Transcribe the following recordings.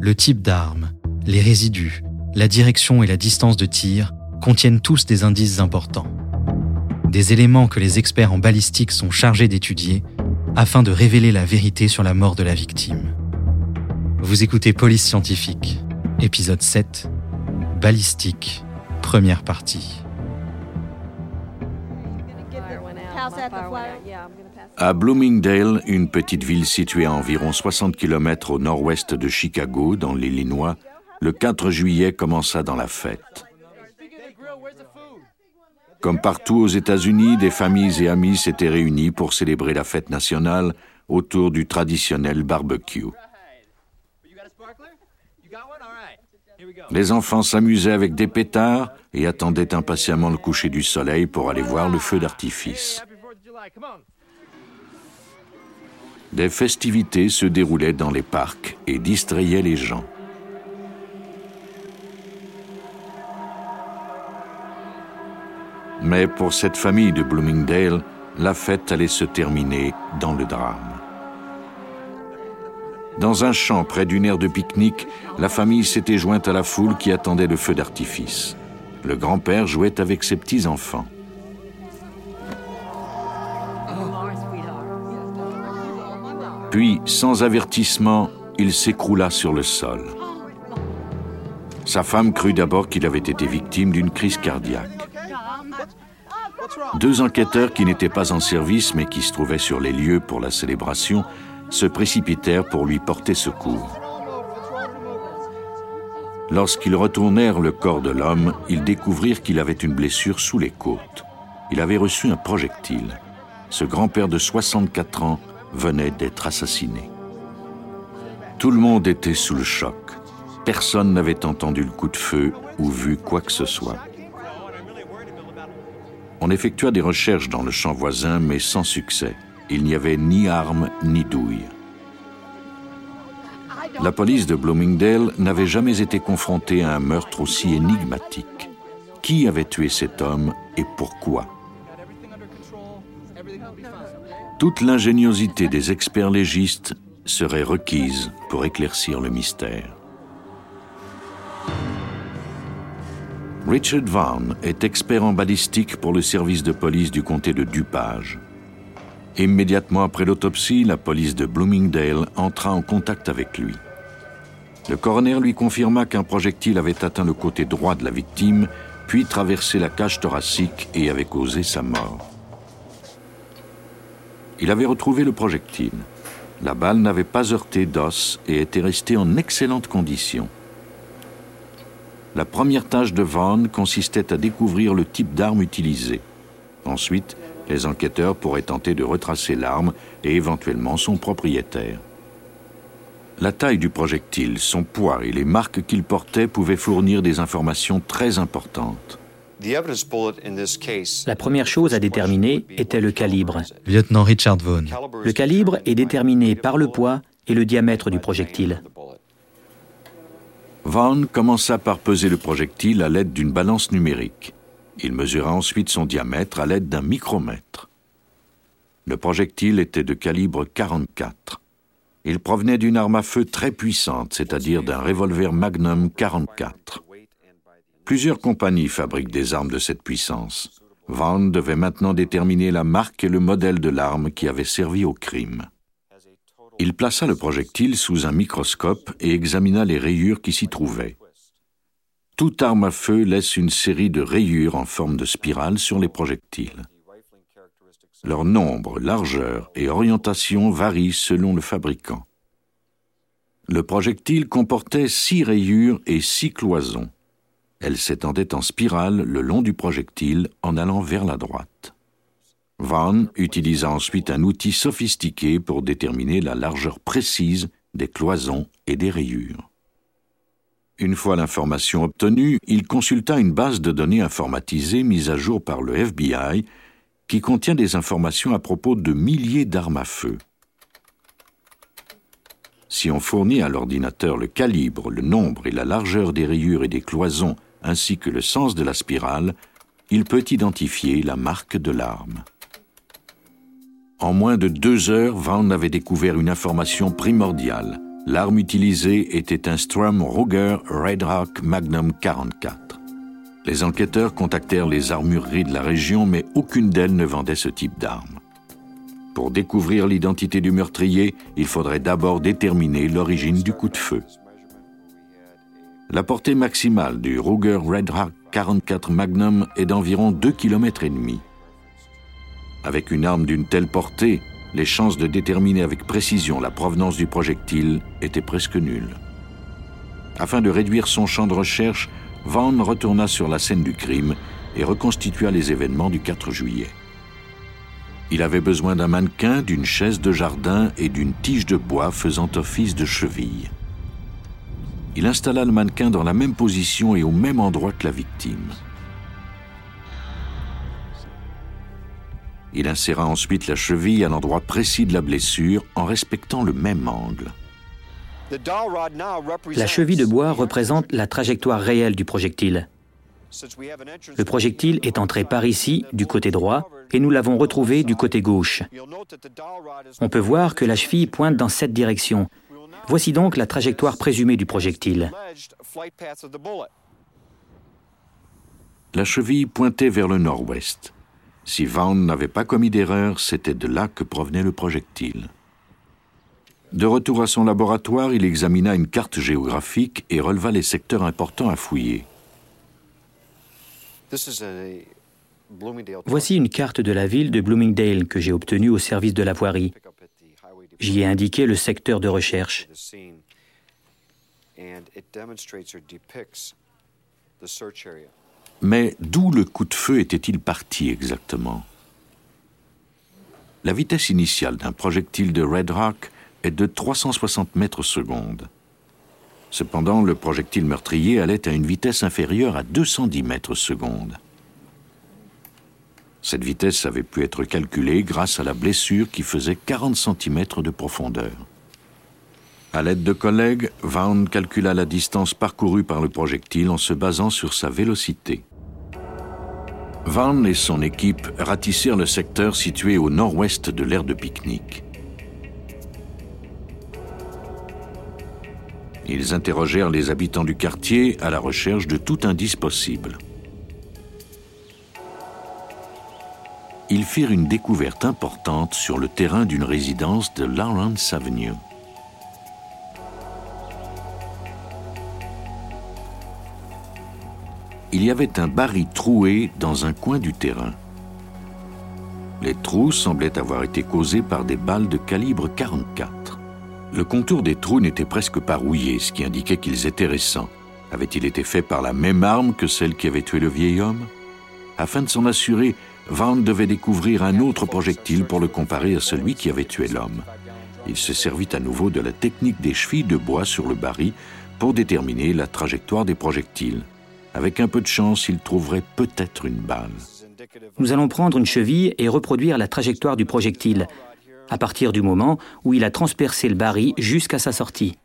le type d'arme, les résidus, la direction et la distance de tir contiennent tous des indices importants. Des éléments que les experts en balistique sont chargés d'étudier afin de révéler la vérité sur la mort de la victime. Vous écoutez Police Scientifique, épisode 7, Balistique, première partie. À Bloomingdale, une petite ville située à environ 60 km au nord-ouest de Chicago, dans l'Illinois, le 4 juillet commença dans la fête. Comme partout aux États-Unis, des familles et amis s'étaient réunis pour célébrer la fête nationale autour du traditionnel barbecue. Les enfants s'amusaient avec des pétards et attendaient impatiemment le coucher du soleil pour aller voir le feu d'artifice. Des festivités se déroulaient dans les parcs et distrayaient les gens. Mais pour cette famille de Bloomingdale, la fête allait se terminer dans le drame. Dans un champ près d'une aire de pique-nique, la famille s'était jointe à la foule qui attendait le feu d'artifice. Le grand-père jouait avec ses petits-enfants. Puis, sans avertissement, il s'écroula sur le sol. Sa femme crut d'abord qu'il avait été victime d'une crise cardiaque. Deux enquêteurs qui n'étaient pas en service mais qui se trouvaient sur les lieux pour la célébration se précipitèrent pour lui porter secours. Lorsqu'ils retournèrent le corps de l'homme, ils découvrirent qu'il avait une blessure sous les côtes. Il avait reçu un projectile. Ce grand-père de 64 ans venait d'être assassiné. Tout le monde était sous le choc. Personne n'avait entendu le coup de feu ou vu quoi que ce soit. On effectua des recherches dans le champ voisin, mais sans succès. Il n'y avait ni armes ni douilles. La police de Bloomingdale n'avait jamais été confrontée à un meurtre aussi énigmatique. Qui avait tué cet homme et pourquoi? Toute l'ingéniosité des experts légistes serait requise pour éclaircir le mystère. Richard Vaughn est expert en balistique pour le service de police du comté de Dupage. Immédiatement après l'autopsie, la police de Bloomingdale entra en contact avec lui. Le coroner lui confirma qu'un projectile avait atteint le côté droit de la victime, puis traversé la cage thoracique et avait causé sa mort. Il avait retrouvé le projectile. La balle n'avait pas heurté d'os et était restée en excellente condition. La première tâche de Vaughn consistait à découvrir le type d'arme utilisée. Ensuite, les enquêteurs pourraient tenter de retracer l'arme et éventuellement son propriétaire. La taille du projectile, son poids et les marques qu'il portait pouvaient fournir des informations très importantes. La première chose à déterminer était le calibre. Lieutenant Richard Vaughn. Le calibre est déterminé par le poids et le diamètre du projectile. Vaughn commença par peser le projectile à l'aide d'une balance numérique. Il mesura ensuite son diamètre à l'aide d'un micromètre. Le projectile était de calibre 44. Il provenait d'une arme à feu très puissante, c'est-à-dire d'un revolver Magnum 44. Plusieurs compagnies fabriquent des armes de cette puissance. Vaughn devait maintenant déterminer la marque et le modèle de l'arme qui avait servi au crime. Il plaça le projectile sous un microscope et examina les rayures qui s'y trouvaient. Toute arme à feu laisse une série de rayures en forme de spirale sur les projectiles. Leur nombre, largeur et orientation varient selon le fabricant. Le projectile comportait six rayures et six cloisons. Elles s'étendaient en spirale le long du projectile en allant vers la droite. Vaughn utilisa ensuite un outil sophistiqué pour déterminer la largeur précise des cloisons et des rayures. Une fois l'information obtenue, il consulta une base de données informatisée mise à jour par le FBI qui contient des informations à propos de milliers d'armes à feu. Si on fournit à l'ordinateur le calibre, le nombre et la largeur des rayures et des cloisons ainsi que le sens de la spirale, il peut identifier la marque de l'arme. En moins de deux heures, Vaughn avait découvert une information primordiale. L'arme utilisée était un Strum Ruger Red Rock Magnum 44. Les enquêteurs contactèrent les armureries de la région, mais aucune d'elles ne vendait ce type d'arme. Pour découvrir l'identité du meurtrier, il faudrait d'abord déterminer l'origine du coup de feu. La portée maximale du Ruger Red Rock 44 Magnum est d'environ 2 km. Avec une arme d'une telle portée, les chances de déterminer avec précision la provenance du projectile étaient presque nulles. Afin de réduire son champ de recherche, Vaughn retourna sur la scène du crime et reconstitua les événements du 4 juillet. Il avait besoin d'un mannequin, d'une chaise de jardin et d'une tige de bois faisant office de cheville. Il installa le mannequin dans la même position et au même endroit que la victime. Il inséra ensuite la cheville à l'endroit précis de la blessure en respectant le même angle. La cheville de bois représente la trajectoire réelle du projectile. Le projectile est entré par ici, du côté droit, et nous l'avons retrouvé du côté gauche. On peut voir que la cheville pointe dans cette direction. Voici donc la trajectoire présumée du projectile. La cheville pointait vers le nord-ouest. Si Vaughn n'avait pas commis d'erreur, c'était de là que provenait le projectile. De retour à son laboratoire, il examina une carte géographique et releva les secteurs importants à fouiller. Voici une carte de la ville de Bloomingdale que j'ai obtenue au service de la voirie. J'y ai indiqué le secteur de recherche. Mais d'où le coup de feu était-il parti exactement? La vitesse initiale d'un projectile de Red Rock est de 360 mètres secondes. Cependant, le projectile meurtrier allait à une vitesse inférieure à 210 mètres secondes. Cette vitesse avait pu être calculée grâce à la blessure qui faisait 40 cm de profondeur. À l'aide de collègues, Vaughn calcula la distance parcourue par le projectile en se basant sur sa vélocité. Vaughn et son équipe ratissèrent le secteur situé au nord-ouest de l'aire de pique-nique. Ils interrogèrent les habitants du quartier à la recherche de tout indice possible. Ils firent une découverte importante sur le terrain d'une résidence de Lawrence Avenue. Il y avait un baril troué dans un coin du terrain. Les trous semblaient avoir été causés par des balles de calibre 44. Le contour des trous n'était presque pas rouillé, ce qui indiquait qu'ils étaient récents. Avait-il été fait par la même arme que celle qui avait tué le vieil homme? Afin de s'en assurer, Vaughn devait découvrir un autre projectile pour le comparer à celui qui avait tué l'homme. Il se servit à nouveau de la technique des chevilles de bois sur le baril pour déterminer la trajectoire des projectiles. Avec un peu de chance, il trouverait peut-être une balle. Nous allons prendre une cheville et reproduire la trajectoire du projectile à partir du moment où il a transpercé le baril jusqu'à sa sortie.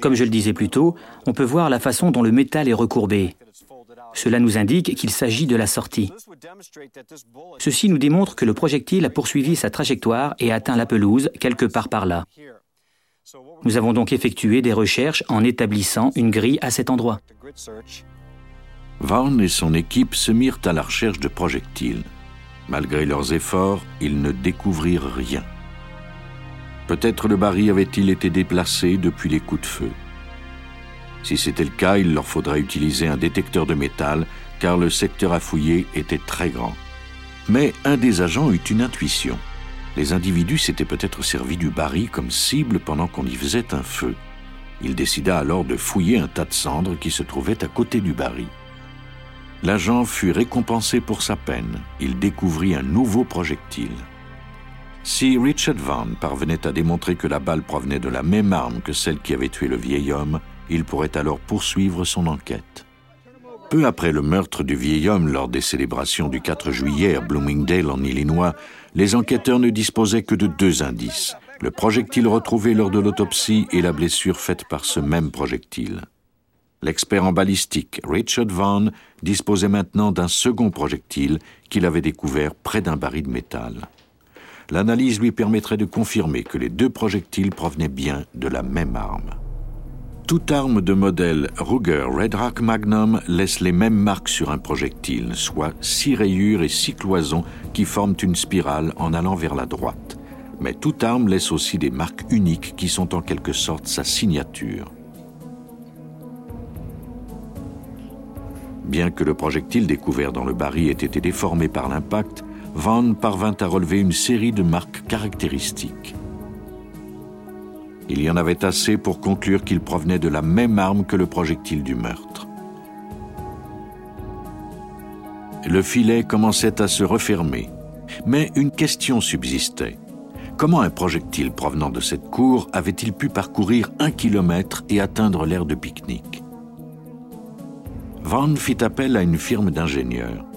Comme je le disais plus tôt, on peut voir la façon dont le métal est recourbé. Cela nous indique qu'il s'agit de la sortie. Ceci nous démontre que le projectile a poursuivi sa trajectoire et atteint la pelouse quelque part par là. Nous avons donc effectué des recherches en établissant une grille à cet endroit. Vaughn et son équipe se mirent à la recherche de projectiles. Malgré leurs efforts, ils ne découvrirent rien. Peut-être le baril avait-il été déplacé depuis les coups de feu. Si c'était le cas, il leur faudrait utiliser un détecteur de métal, car le secteur à fouiller était très grand. Mais un des agents eut une intuition les individus s'étaient peut-être servis du baril comme cible pendant qu'on y faisait un feu. Il décida alors de fouiller un tas de cendres qui se trouvait à côté du baril. L'agent fut récompensé pour sa peine. Il découvrit un nouveau projectile. Si Richard Van parvenait à démontrer que la balle provenait de la même arme que celle qui avait tué le vieil homme, il pourrait alors poursuivre son enquête. Peu après le meurtre du vieil homme lors des célébrations du 4 juillet à Bloomingdale en Illinois, les enquêteurs ne disposaient que de deux indices, le projectile retrouvé lors de l'autopsie et la blessure faite par ce même projectile. L'expert en balistique Richard Vaughan disposait maintenant d'un second projectile qu'il avait découvert près d'un baril de métal. L'analyse lui permettrait de confirmer que les deux projectiles provenaient bien de la même arme. Toute arme de modèle Ruger Red Rock Magnum laisse les mêmes marques sur un projectile, soit six rayures et six cloisons qui forment une spirale en allant vers la droite. Mais toute arme laisse aussi des marques uniques qui sont en quelque sorte sa signature. Bien que le projectile découvert dans le baril ait été déformé par l'impact, Van parvint à relever une série de marques caractéristiques. Il y en avait assez pour conclure qu'il provenait de la même arme que le projectile du meurtre. Le filet commençait à se refermer, mais une question subsistait. Comment un projectile provenant de cette cour avait-il pu parcourir un kilomètre et atteindre l'aire de pique-nique? Van fit appel à une firme d'ingénieurs.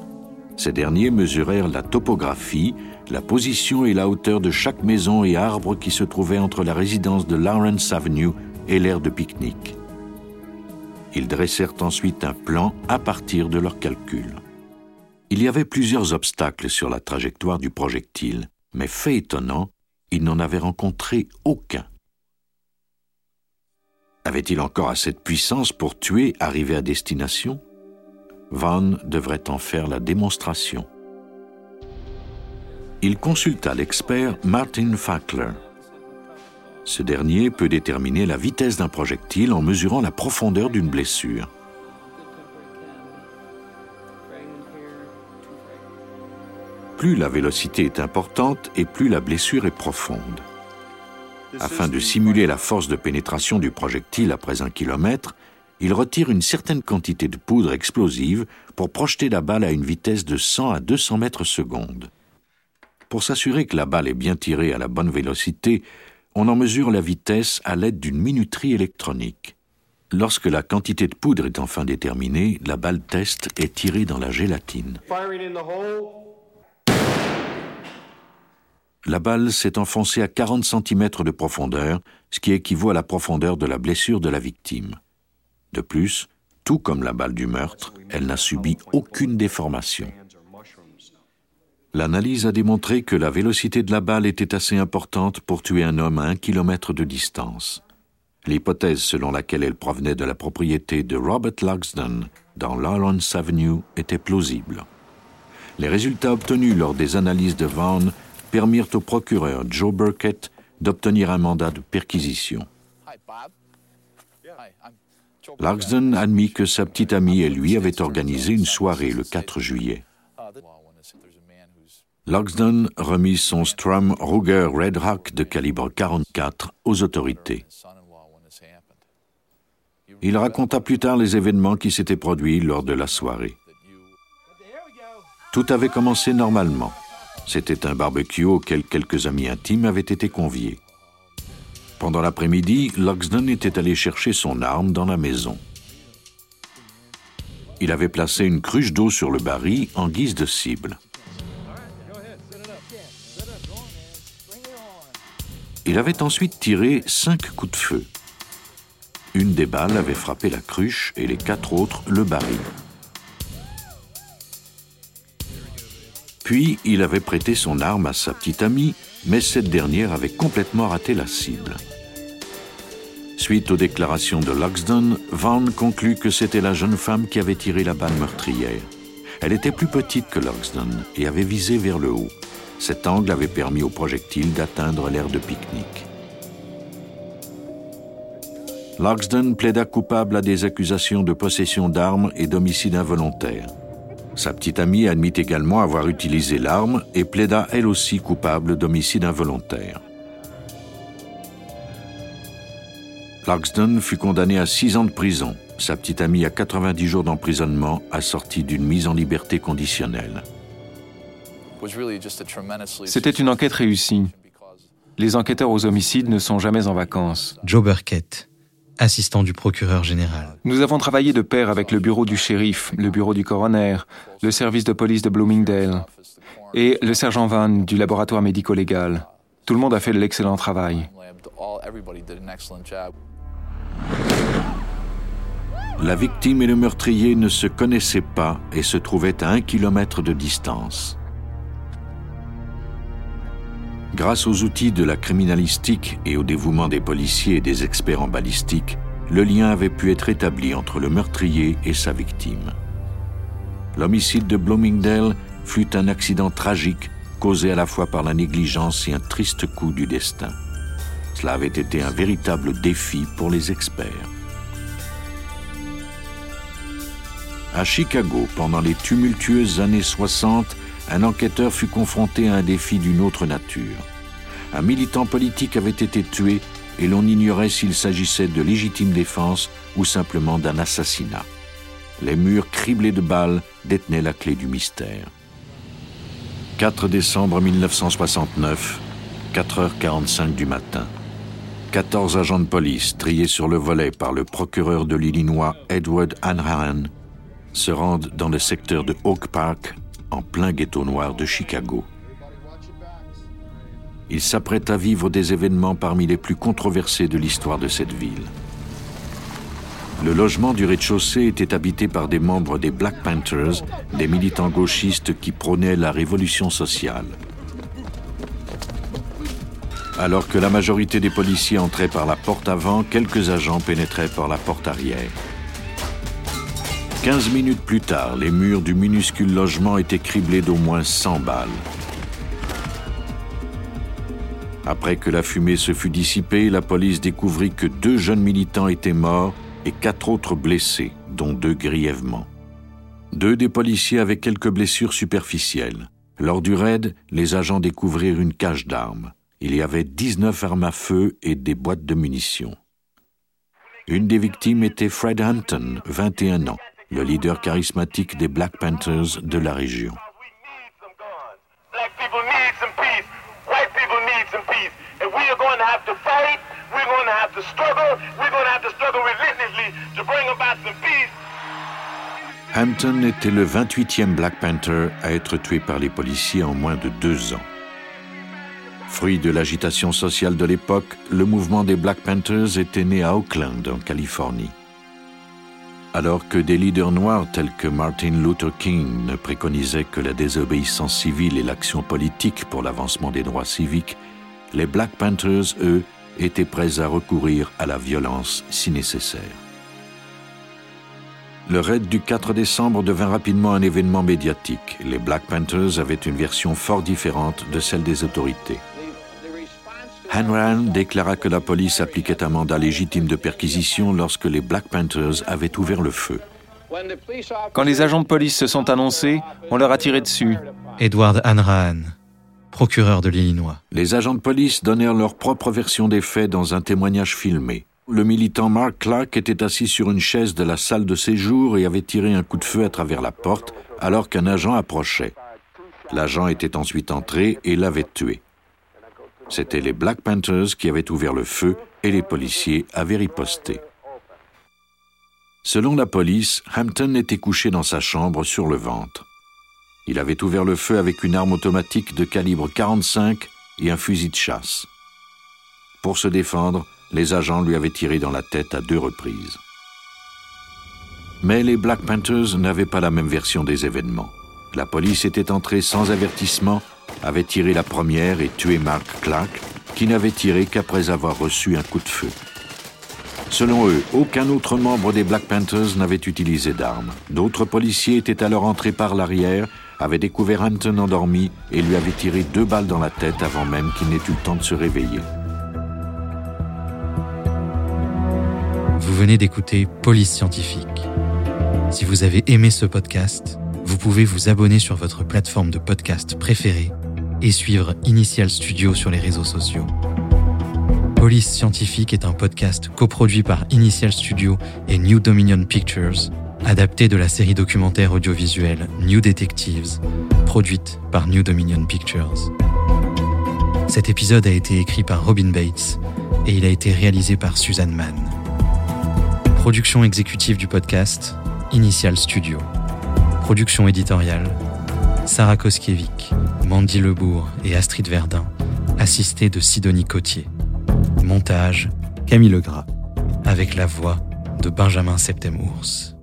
Ces derniers mesurèrent la topographie, la position et la hauteur de chaque maison et arbre qui se trouvait entre la résidence de Lawrence Avenue et l'aire de pique-nique. Ils dressèrent ensuite un plan à partir de leurs calculs. Il y avait plusieurs obstacles sur la trajectoire du projectile, mais fait étonnant, ils n'en avaient rencontré aucun. Avait-il encore assez de puissance pour tuer arrivé à destination? Van devrait en faire la démonstration. Il consulta l'expert Martin Fackler. Ce dernier peut déterminer la vitesse d'un projectile en mesurant la profondeur d'une blessure. Plus la vélocité est importante et plus la blessure est profonde. Afin de simuler la force de pénétration du projectile après un kilomètre, il retire une certaine quantité de poudre explosive pour projeter la balle à une vitesse de 100 à 200 mètres secondes. Pour s'assurer que la balle est bien tirée à la bonne vélocité, on en mesure la vitesse à l'aide d'une minuterie électronique. Lorsque la quantité de poudre est enfin déterminée, la balle test est tirée dans la gélatine. La balle s'est enfoncée à 40 cm de profondeur, ce qui équivaut à la profondeur de la blessure de la victime. De plus, tout comme la balle du meurtre, elle n'a subi aucune déformation. L'analyse a démontré que la vélocité de la balle était assez importante pour tuer un homme à un kilomètre de distance. L'hypothèse selon laquelle elle provenait de la propriété de Robert Luxton dans Lawrence Avenue était plausible. Les résultats obtenus lors des analyses de Vaughan permirent au procureur Joe Burkett d'obtenir un mandat de perquisition. Larksden admit que sa petite amie et lui avaient organisé une soirée le 4 juillet. Loxden remit son Strum Ruger Red Rock de calibre 44 aux autorités. Il raconta plus tard les événements qui s'étaient produits lors de la soirée. Tout avait commencé normalement. C'était un barbecue auquel quelques amis intimes avaient été conviés. Pendant l'après-midi, Loxden était allé chercher son arme dans la maison. Il avait placé une cruche d'eau sur le baril en guise de cible. Il avait ensuite tiré cinq coups de feu. Une des balles avait frappé la cruche et les quatre autres le baril. Puis il avait prêté son arme à sa petite amie, mais cette dernière avait complètement raté la cible. Suite aux déclarations de Luxden, Van conclut que c'était la jeune femme qui avait tiré la balle meurtrière. Elle était plus petite que Luxden et avait visé vers le haut. Cet angle avait permis au projectile d'atteindre l'aire de pique-nique. Luxden plaida coupable à des accusations de possession d'armes et d'homicide involontaire. Sa petite amie admit également avoir utilisé l'arme et plaida elle aussi coupable d'homicide involontaire. Larkston fut condamné à six ans de prison, sa petite amie à 90 jours d'emprisonnement, assortie d'une mise en liberté conditionnelle. C'était une enquête réussie. Les enquêteurs aux homicides ne sont jamais en vacances. Joe Burkett, assistant du procureur général. Nous avons travaillé de pair avec le bureau du shérif, le bureau du coroner, le service de police de Bloomingdale et le sergent Van du laboratoire médico-légal. Tout le monde a fait de l'excellent travail. La victime et le meurtrier ne se connaissaient pas et se trouvaient à un kilomètre de distance. Grâce aux outils de la criminalistique et au dévouement des policiers et des experts en balistique, le lien avait pu être établi entre le meurtrier et sa victime. L'homicide de Bloomingdale fut un accident tragique causé à la fois par la négligence et un triste coup du destin. Cela avait été un véritable défi pour les experts. À Chicago, pendant les tumultueuses années 60, un enquêteur fut confronté à un défi d'une autre nature. Un militant politique avait été tué et l'on ignorait s'il s'agissait de légitime défense ou simplement d'un assassinat. Les murs criblés de balles détenaient la clé du mystère. 4 décembre 1969, 4h45 du matin. 14 agents de police, triés sur le volet par le procureur de l'Illinois Edward Hanrahan, se rendent dans le secteur de Oak Park, en plein ghetto noir de Chicago. Ils s'apprêtent à vivre des événements parmi les plus controversés de l'histoire de cette ville. Le logement du rez-de-chaussée était habité par des membres des Black Panthers, des militants gauchistes qui prônaient la révolution sociale. Alors que la majorité des policiers entraient par la porte avant, quelques agents pénétraient par la porte arrière. Quinze minutes plus tard, les murs du minuscule logement étaient criblés d'au moins 100 balles. Après que la fumée se fut dissipée, la police découvrit que deux jeunes militants étaient morts et quatre autres blessés, dont deux grièvement. Deux des policiers avaient quelques blessures superficielles. Lors du raid, les agents découvrirent une cage d'armes. Il y avait 19 armes à feu et des boîtes de munitions. Une des victimes était Fred Hampton, 21 ans, le leader charismatique des Black Panthers de la région. Hampton était le 28e Black Panther à être tué par les policiers en moins de deux ans. Fruit de l'agitation sociale de l'époque, le mouvement des Black Panthers était né à Oakland, en Californie. Alors que des leaders noirs tels que Martin Luther King ne préconisaient que la désobéissance civile et l'action politique pour l'avancement des droits civiques, les Black Panthers, eux, étaient prêts à recourir à la violence si nécessaire. Le raid du 4 décembre devint rapidement un événement médiatique. Les Black Panthers avaient une version fort différente de celle des autorités. Hanran déclara que la police appliquait un mandat légitime de perquisition lorsque les Black Panthers avaient ouvert le feu. Quand les agents de police se sont annoncés, on leur a tiré dessus. Edward Hanrahan, procureur de l'Illinois. Les agents de police donnèrent leur propre version des faits dans un témoignage filmé. Le militant Mark Clark était assis sur une chaise de la salle de séjour et avait tiré un coup de feu à travers la porte alors qu'un agent approchait. L'agent était ensuite entré et l'avait tué. C'étaient les Black Panthers qui avaient ouvert le feu et les policiers avaient riposté. Selon la police, Hampton était couché dans sa chambre sur le ventre. Il avait ouvert le feu avec une arme automatique de calibre 45 et un fusil de chasse. Pour se défendre, les agents lui avaient tiré dans la tête à deux reprises. Mais les Black Panthers n'avaient pas la même version des événements. La police était entrée sans avertissement, avait tiré la première et tué Mark Clark, qui n'avait tiré qu'après avoir reçu un coup de feu. Selon eux, aucun autre membre des Black Panthers n'avait utilisé d'armes. D'autres policiers étaient alors entrés par l'arrière avait découvert Hampton endormi et lui avait tiré deux balles dans la tête avant même qu'il n'ait eu le temps de se réveiller. Vous venez d'écouter Police Scientifique. Si vous avez aimé ce podcast, vous pouvez vous abonner sur votre plateforme de podcast préférée et suivre Initial Studio sur les réseaux sociaux. Police Scientifique est un podcast coproduit par Initial Studio et New Dominion Pictures adapté de la série documentaire audiovisuelle New Detectives, produite par New Dominion Pictures. Cet épisode a été écrit par Robin Bates et il a été réalisé par Suzanne Mann. Production exécutive du podcast, Initial Studio. Production éditoriale, Sarah Koskiewicz, Mandy Lebourg et Astrid Verdun, assistée de Sidonie Cotier. Montage, Camille Legras, avec la voix de Benjamin Septemours.